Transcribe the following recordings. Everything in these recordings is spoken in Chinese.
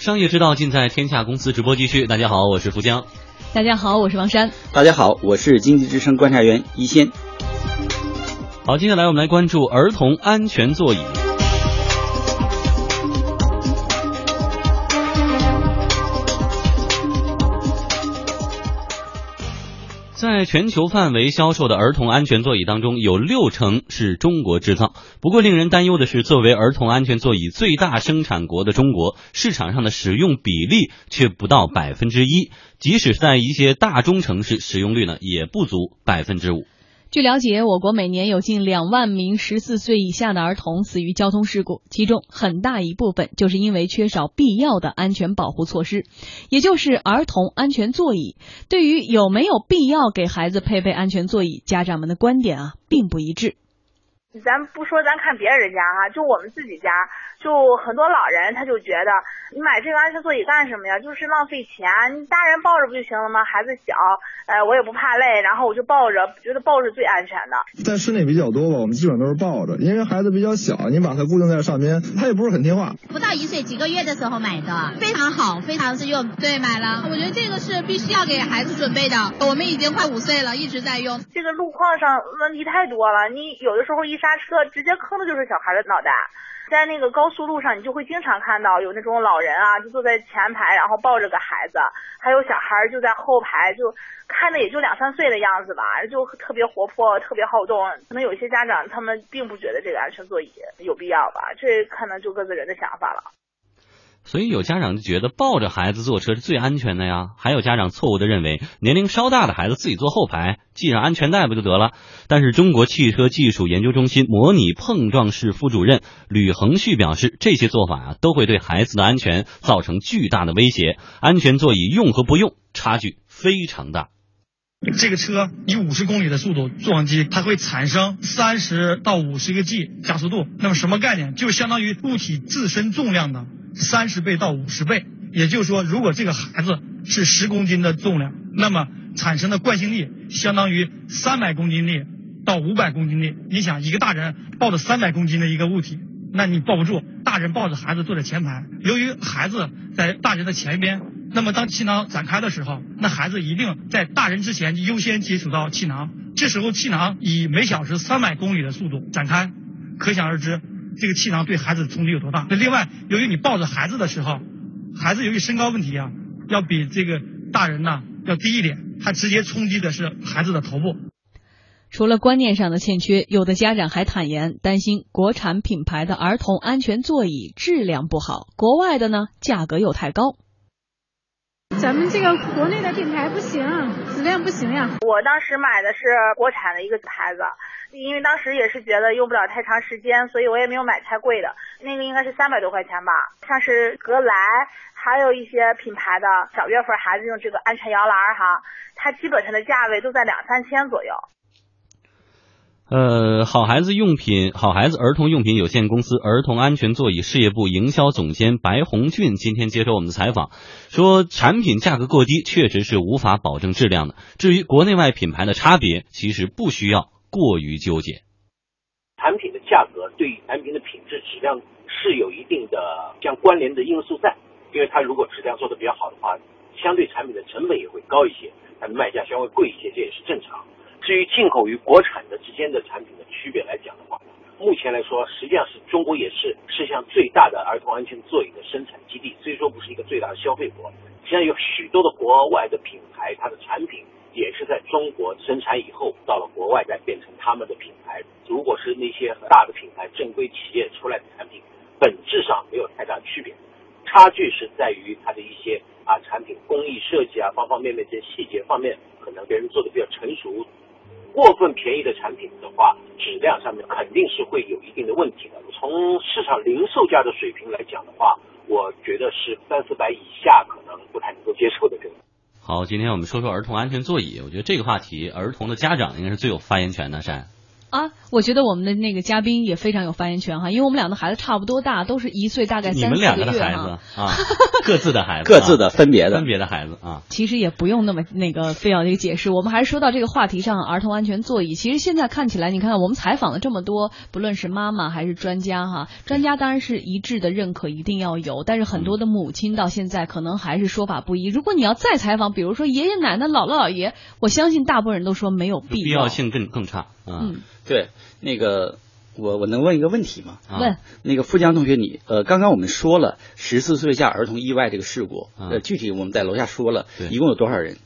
商业之道尽在天下公司直播继续。大家好，我是福江。大家好，我是王珊。大家好，我是经济之声观察员一仙。好，接下来我们来关注儿童安全座椅。在全球范围销售的儿童安全座椅当中，有六成是中国制造。不过，令人担忧的是，作为儿童安全座椅最大生产国的中国，市场上的使用比例却不到百分之一。即使在一些大中城市，使用率呢也不足百分之五。据了解，我国每年有近两万名十四岁以下的儿童死于交通事故，其中很大一部分就是因为缺少必要的安全保护措施，也就是儿童安全座椅。对于有没有必要给孩子配备安全座椅，家长们的观点啊并不一致。咱不说，咱看别人家哈，就我们自己家，就很多老人他就觉得，你买这个安全座椅干什么呀？就是浪费钱，你大人抱着不就行了吗？孩子小，呃，我也不怕累，然后我就抱着，觉得抱着最安全的。在室内比较多吧，我们基本都是抱着，因为孩子比较小，你把它固定在上边，他也不是很听话。不到一岁，几个月的时候买的，非常好，非常实用。对，买了，我觉得这个是必须要给孩子准备的。我们已经快五岁了，一直在用。这个路况上问题太多了，你有的时候一。刹车直接坑的就是小孩的脑袋，在那个高速路上，你就会经常看到有那种老人啊，就坐在前排，然后抱着个孩子，还有小孩就在后排，就看着也就两三岁的样子吧，就特别活泼，特别好动。可能有些家长他们并不觉得这个安全座椅有必要吧，这可能就各自人的想法了。所以有家长就觉得抱着孩子坐车是最安全的呀，还有家长错误的认为年龄稍大的孩子自己坐后排系上安全带不就得了？但是中国汽车技术研究中心模拟碰撞室副主任吕恒旭表示，这些做法啊都会对孩子的安全造成巨大的威胁，安全座椅用和不用差距非常大。这个车以五十公里的速度撞击，它会产生三十到五十个 G 加速度，那么什么概念？就相当于物体自身重量的。三十倍到五十倍，也就是说，如果这个孩子是十公斤的重量，那么产生的惯性力相当于三百公斤力到五百公斤力。你想，一个大人抱着三百公斤的一个物体，那你抱不住。大人抱着孩子坐在前排，由于孩子在大人的前边，那么当气囊展开的时候，那孩子一定在大人之前优先接触到气囊。这时候气囊以每小时三百公里的速度展开，可想而知。这个气囊对孩子的冲击有多大？那另外，由于你抱着孩子的时候，孩子由于身高问题啊，要比这个大人呢要低一点，它直接冲击的是孩子的头部。除了观念上的欠缺，有的家长还坦言担心国产品牌的儿童安全座椅质量不好，国外的呢价格又太高。咱们这个国内的品牌不行，质量不行呀。我当时买的是国产的一个牌子，因为当时也是觉得用不了太长时间，所以我也没有买太贵的。那个应该是三百多块钱吧，像是格莱，还有一些品牌的小月份孩子用这个安全摇篮哈，它基本上的价位都在两三千左右。呃，好孩子用品，好孩子儿童用品有限公司儿童安全座椅事业部营销总监白红俊今天接受我们的采访，说产品价格过低，确实是无法保证质量的。至于国内外品牌的差别，其实不需要过于纠结。产品的价格对于产品的品质质量是有一定的相关联的因素在，因为它如果质量做的比较好的话，相对产品的成本也会高一些，它的卖价稍微贵一些，这也是正常。至于进口与国产的之间的产品的区别来讲的话，目前来说，实际上是中国也是世界上最大的儿童安全座椅的生产基地，虽说不是一个最大的消费国，实际上有许多的国外的品牌，它的产品也是在中国生产以后，到了国外再变成他们的品牌。如果是那些大的品牌、正规企业出来的产品，本质上没有太大区别，差距是在于它的一些啊产品工艺设计啊方方面面这些细节方面，可能别人做的比较成熟。过分便宜的产品的话，质量上面肯定是会有一定的问题的。从市场零售价的水平来讲的话，我觉得是三四百以下可能不太能够接受的。这个。好，今天我们说说儿童安全座椅。我觉得这个话题，儿童的家长应该是最有发言权的，山。啊，我觉得我们的那个嘉宾也非常有发言权哈，因为我们两个孩子差不多大，都是一岁大概你三四们两个月子啊，各自的孩子啊，各自的分别的分别的孩子啊。其实也不用那么那个非要这个解释，我们还是说到这个话题上，儿童安全座椅。其实现在看起来，你看我们采访了这么多，不论是妈妈还是专家哈，专家当然是一致的认可，一定要有。但是很多的母亲到现在可能还是说法不一。如果你要再采访，比如说爷爷奶奶、姥姥姥爷，我相信大部分人都说没有必要必要性更更差啊。嗯，对，那个我我能问一个问题吗？啊问那个富江同学你，呃，刚刚我们说了十四岁以下儿童意外这个事故，嗯呃，具体我们在楼下说了，一共有多少人？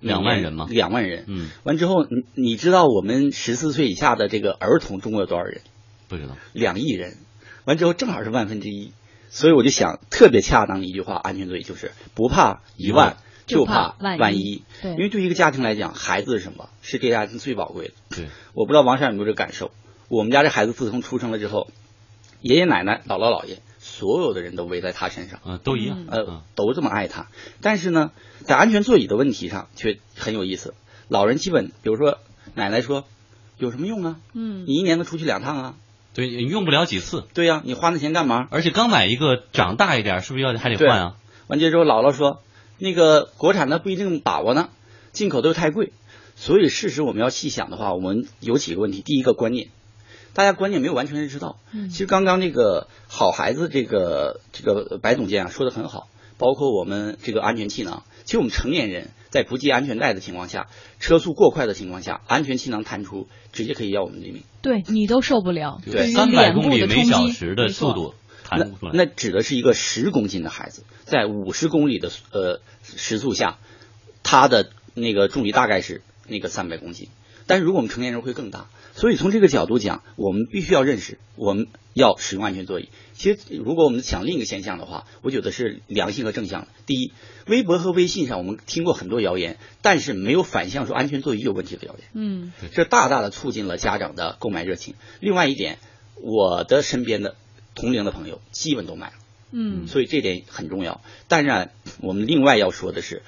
两万人吗两万人。嗯，完之后，你你知道我们十四岁以下的这个儿童中国有多少人？不知道。两亿人。完之后正好是万分之一，所以我就想特别恰当的一句话，安全座椅就是不怕一万，就怕怕万万一对因为对于一个家庭来讲，孩子是什么？是这个家庭最宝贵的。对，我不知道王珊有没有这个感受。我们家这孩子自从出生了之后，爷爷奶奶、姥姥姥爷，所有的人都围在他身上，啊，都一样。呃嗯，都这么爱他。但是呢，在安全座椅的问题上却很有意思。老人基本，比如说奶奶说，有什么用啊？嗯你一年能出去两趟啊？对，你用不了几次，对呀、你花那钱干嘛？而且刚买一个长大一点，是不是要还得换啊？完结之后，姥姥说，那个国产的不一定把握呢，进口的又太贵。所以事实我们要细想的话，我们有几个问题。第一个观念，大家观念没有完全认识到。嗯其实刚刚那个好孩子这个这个白总监啊说的很好，包括我们这个安全气囊。其实我们成年人在不系安全带的情况下，车速过快的情况下，安全气囊弹出，直接可以要我们的命。对你都受不了，对三百公里每小时的速度弹那不出来。那指的是一个十公斤的孩子，在五十公里的呃时速下，他的那个重力大概是那个三百公斤。但是如果我们成年人会更大，所以从这个角度讲，我们必须要认识，我们要使用安全座椅。其实，如果我们想另一个现象的话，我觉得是良性和正向的。第一，微博和微信上我们听过很多谣言，但是没有反向说安全座椅有问题的谣言。嗯这大大的促进了家长的购买热情。另外一点，我的身边的同龄的朋友基本都买了。嗯所以这点很重要。当然，我们另外要说的是，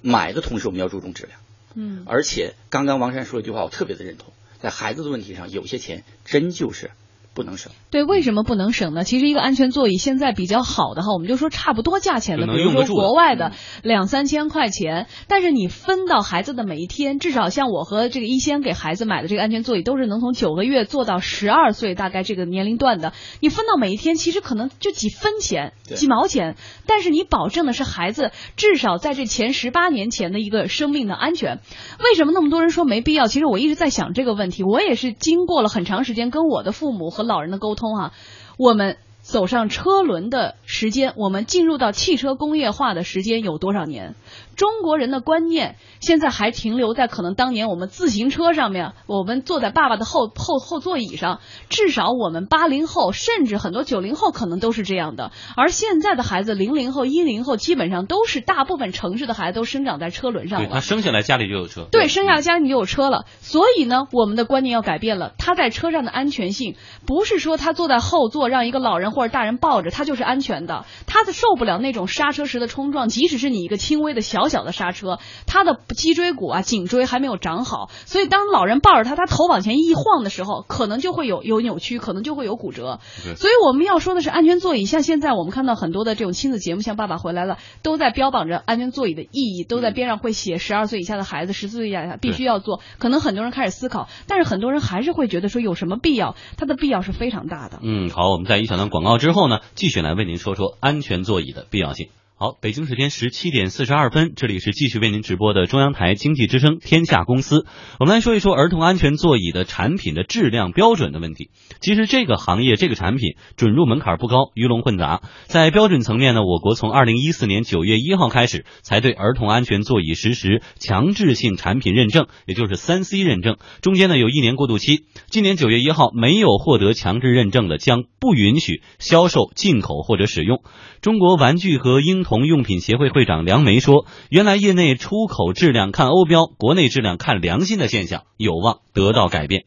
买的同时我们要注重质量。嗯而且刚刚王珊说一句话，我特别的认同，在孩子的问题上，有些钱真就是不能省。对，为什么不能省呢？其实一个安全座椅现在比较好的哈，我们就说差不多价钱的，比如说国外的两三千块钱，但是你分到孩子的每一天，至少像我和这个一仙给孩子买的这个安全座椅，都是能从九个月做到十二岁大概这个年龄段的，你分到每一天，其实可能就几分钱、几毛钱，但是你保证的是孩子至少在这前十八年前的一个生命的安全。为什么那么多人说没必要？其实我一直在想这个问题，我也是经过了很长时间跟我的父母和老人的沟通啊，我们。走上车轮的时间，我们进入到汽车工业化的时间有多少年？中国人的观念现在还停留在可能当年我们自行车上面，我们坐在爸爸的后后后座椅上，至少我们八零后甚至很多九零后可能都是这样的。而现在的孩子，零零后、一零后基本上都是大部分城市的孩子都生长在车轮上了。他生下来家里就有车。对，生下来家里就有车了，所以呢，我们的观念要改变了。他在车上的安全性，不是说他坐在后座让一个老人或者大人抱着，他就是安全的。他的受不了那种刹车时的冲撞，即使是你一个轻微的小小的刹车，他的脊椎骨啊、颈椎还没有长好，所以当老人抱着他，他头往前一晃的时候，可能就会有有扭曲，可能就会有骨折。所以我们要说的是安全座椅。像现在我们看到很多的这种亲子节目，像《爸爸回来了》，都在标榜着安全座椅的意义，都在边上会写十二岁以下的孩子、十四岁以下必须要坐。可能很多人开始思考，但是很多人还是会觉得说有什么必要？它的必要是非常大的。嗯，好，我们在一小段广广告之后呢，继续来为您说说安全座椅的必要性。好，北京时间十七点四十二分，这里是继续为您直播的中央台经济之声天下公司。我们来说一说儿童安全座椅的产品的质量标准的问题。其实这个行业这个产品准入门槛不高，鱼龙混杂。在标准层面呢，我国从二零一四年九月一号开始，才对儿童安全座椅实施强制性产品认证，也就是三 C 认证。中间呢有一年过渡期。今年九月一号，没有获得强制认证的将不允许销售、进口或者使用。中国玩具和婴童用品协会会长梁梅说：“原来业内出口质量看欧标，国内质量看良心的现象有望得到改变。”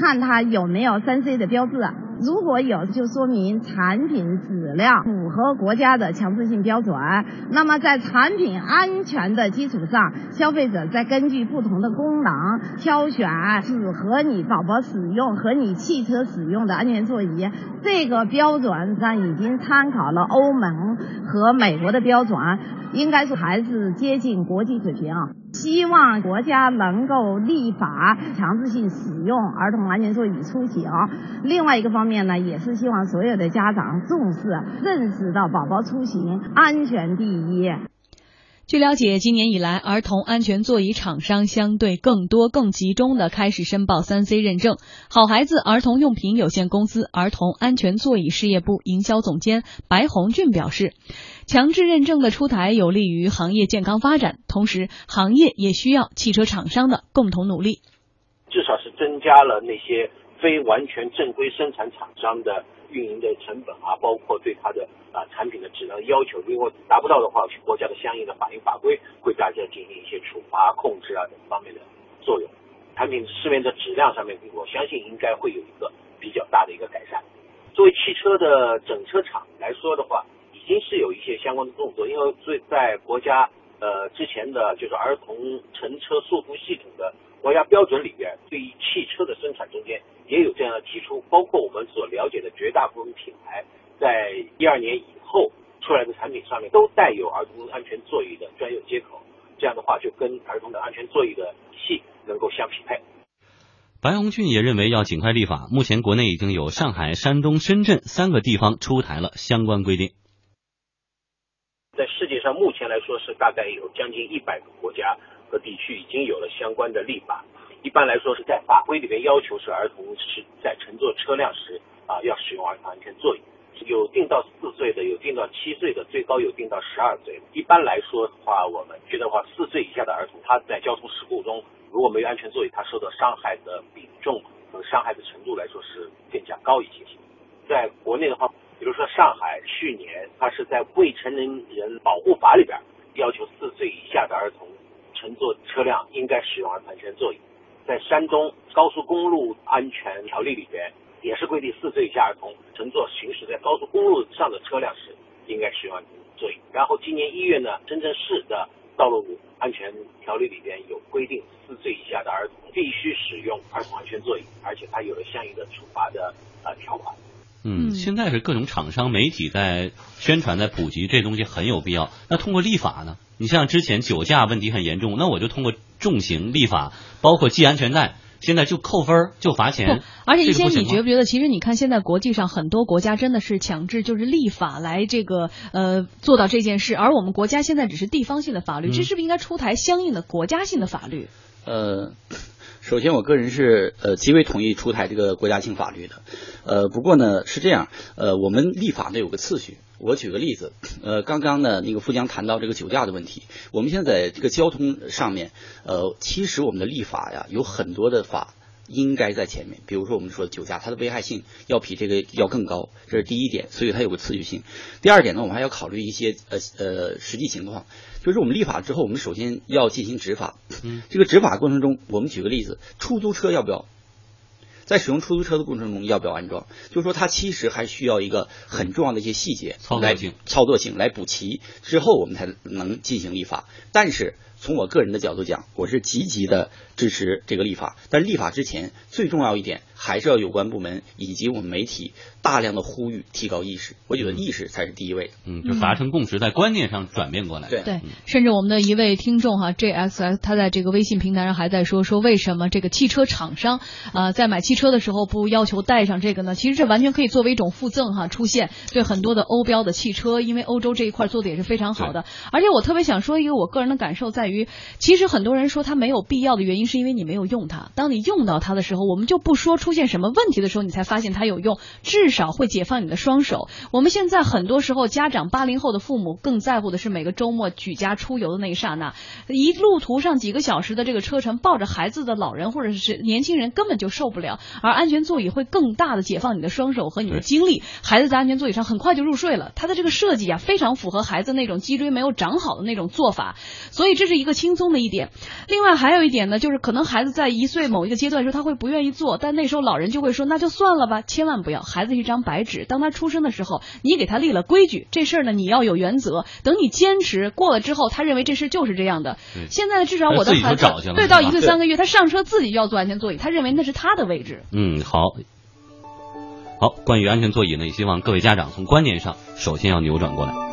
看它有没有三 C 的标志，如果有，就说明产品质量符合国家的强制性标准。那么在产品安全的基础上，消费者再根据不同的功能挑选适合你宝宝使用和你汽车使用的安全座椅。这个标准上已经参考了欧盟和美国的标准，应该说还是接近国际水平。希望国家能够立法强制性使用儿童安全座椅出行。另外一个方面呢，也是希望所有的家长重视、认识到宝宝出行安全第一。据了解，今年以来，儿童安全座椅厂商相对更多、更集中的开始申报三 C 认证。好孩子儿童用品有限公司儿童安全座椅事业部营销总监白红俊表示，强制认证的出台有利于行业健康发展，同时行业也需要汽车厂商的共同努力。至少是增加了那些非完全正规生产厂商的。运营的成本啊，包括对它的啊产品的质量要求，如果达不到的话，国家的相应的法律法规会大家进行一些处罚、控制啊等方面的作用。产品市面的质量上面，我相信应该会有一个比较大的一个改善。作为汽车的整车厂来说的话，已经是有一些相关的动作，因为最在国家呃之前的就是儿童乘车束缚系统的国家标准里边，对于汽车的生产中间。也有这样的提出，包括我们所了解的绝大部分品牌，在一二年以后出来的产品上面都带有儿童安全座椅的专用接口，这样的话就跟儿童的安全座椅的系能够相匹配。白红俊也认为要尽快立法，目前国内已经有上海、山东、深圳三个地方出台了相关规定。在世界上目前来说是大概有将近一百个国家和地区已经有了相关的立法。一般来说是在法规里边要求是儿童是在乘坐车辆时啊要使用儿童安全座椅，有定到四岁的，有定到七岁的，最高有定到十二岁。一般来说的话，我们觉得话四岁以下的儿童他在交通事故中如果没有安全座椅，他受到伤害的比重和伤害的程度来说是更加高一些。在国内的话，比如说上海去年它是在未成年人保护法里边要求四岁以下的儿童乘坐车辆应该使用儿童安全座椅。在山东高速公路安全条例里边，也是规定四岁以下儿童乘坐行驶在高速公路上的车辆时，应该使用安全座椅。然后今年一月呢，深圳市的道路安全条例里边有规定，四岁以下的儿童必须使用儿童安全座椅，而且它有了相应的处罚的。嗯，现在是各种厂商、媒体在宣传、在普及这东西很有必要。那通过立法呢？你像之前酒驾问题很严重，那我就通过。重刑立法，包括系安全带，现在就扣分就罚钱。而且一些你觉不觉得，其实你看现在国际上很多国家真的是强制就是立法来这个呃做到这件事，而我们国家现在只是地方性的法律，这是不是应该出台相应的国家性的法律？呃。首先，我个人是呃极为同意出台这个国家性法律的，呃，不过呢是这样，呃，我们立法呢有个次序。我举个例子，呃，刚刚呢那个富江谈到这个酒驾的问题，我们现在这个交通上面，呃，其实我们的立法呀有很多的法。应该在前面，比如说我们说酒驾，它的危害性要比这个要更高，这是第一点，所以它有个次序性。第二点呢，我们还要考虑一些呃呃实际情况，就是我们立法之后，我们首先要进行执法。嗯，这个执法过程中，我们举个例子，出租车要不要在使用出租车的过程中要不要安装？就是说它其实还需要一个很重要的一些细节来操作性来补齐之后，我们才能进行立法。但是从我个人的角度讲，我是积极的。支持这个立法，但立法之前最重要一点还是要有关部门以及我们媒体大量的呼吁，提高意识。我觉得意识才是第一位的。嗯，就达成共识，在观念上转变过来。对对，甚至我们的一位听众哈，J X S，他在这个微信平台上还在说说为什么这个汽车厂商啊在买汽车的时候不要求带上这个呢？其实这完全可以作为一种附赠哈，出现对很多的欧标的汽车，因为欧洲这一块做的也是非常好的。而且我特别想说一个我个人的感受在于，其实很多人说它没有必要的原因。是因为你没有用它，当你用到它的时候，我们就不说出现什么问题的时候，你才发现它有用，至少会解放你的双手。我们现在很多时候，家长八零后的父母更在乎的是每个周末举家出游的那一刹那，一路途上几个小时的这个车程，抱着孩子的老人或者是年轻人根本就受不了，而安全座椅会更大的解放你的双手和你的精力。孩子在安全座椅上很快就入睡了，它的这个设计啊，非常符合孩子那种脊椎没有长好的那种做法，所以这是一个轻松的一点。另外还有一点呢，就是可能孩子在一岁某一个阶段的时候，他会不愿意做，但那时候老人就会说，那就算了吧，千万不要，孩子是一张白纸，当他出生的时候，你给他立了规矩，这事儿呢你要有原则，等你坚持过了之后，他认为这事就是这样的。现在至少我的孩子对到一岁三个月，他上车自己就要坐安全座椅，他认为那是他的位置。嗯，好，好，关于安全座椅呢，也希望各位家长从观念上首先要扭转过来。